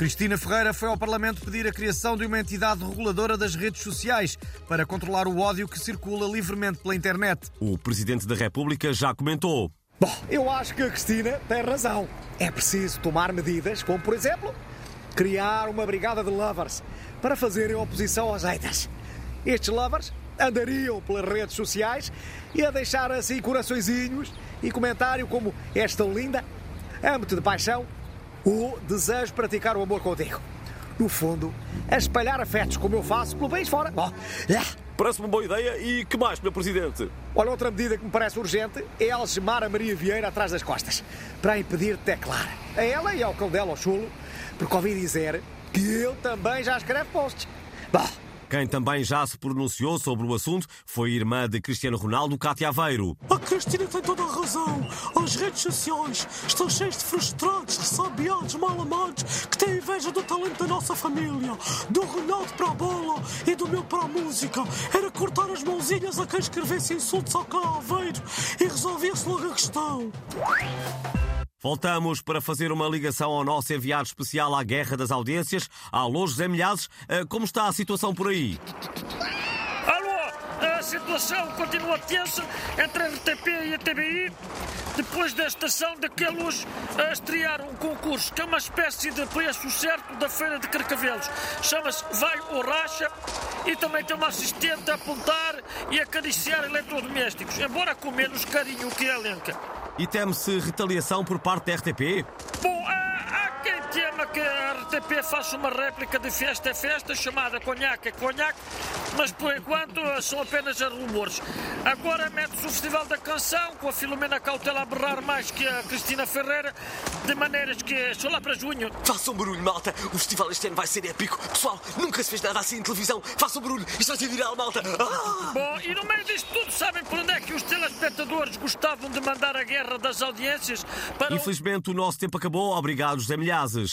Cristina Ferreira foi ao Parlamento pedir a criação de uma entidade reguladora das redes sociais para controlar o ódio que circula livremente pela internet. O Presidente da República já comentou. Bom, eu acho que a Cristina tem razão. É preciso tomar medidas, como por exemplo, criar uma brigada de lovers para fazerem oposição aos haters. Estes lovers andariam pelas redes sociais e a deixar assim coraçõezinhos e comentário como esta linda, amo-te de paixão ou desejo praticar o amor contigo. No fundo, a espalhar afetos como eu faço pelo país fora. Bom, é. Parece-me uma boa ideia e que mais, Sr. Presidente? Olha, outra medida que me parece urgente é algemar a Maria Vieira atrás das costas para impedir de teclar. A ela e ao cão dela, ao chulo, porque ouvi dizer que ele também já escreve posts. Bom, Quem também já se pronunciou sobre o assunto foi a irmã de Cristiano Ronaldo, Cátia Aveiro. A Cristina tem toda a razão. As redes sociais estão cheias de frustrados, ressabiados, amados, que têm inveja do talento da nossa família. Do Ronaldo para a bola e do meu para a música. Era cortar as mãozinhas a quem escrevesse insultos ao Cá Aveiro e resolvia-se logo a questão. Voltamos para fazer uma ligação ao nosso enviado especial à Guerra das Audiências. Alô, José Milhazes, eh, como está a situação por aí? Situação continua tensa entre a RTP e a TBI depois da estação daqueles a estrear um concurso que é uma espécie de preço certo da Feira de Carcavelos. Chama-se Vai ou Racha e também tem uma assistente a apontar e acariciar eletrodomésticos, embora com menos carinho que a elenca. E teme-se retaliação por parte da RTP? Bom, a RTP faça uma réplica de Festa é Festa chamada Conhaque é Conhaque, mas por enquanto são apenas rumores. Agora mete-se o Festival da Canção, com a Filomena Cautela a berrar mais que a Cristina Ferreira, de maneiras que só lá para junho. Façam barulho, malta. O festival este ano vai ser épico. Pessoal, nunca se fez nada assim em televisão. Façam barulho. Isto vai ser viral, malta. Ah! Bom, e no meio disto tudo, sabem por onde é que os telespectadores gostavam de mandar a guerra das audiências para. Infelizmente o nosso tempo acabou. Obrigado, José Milhazes.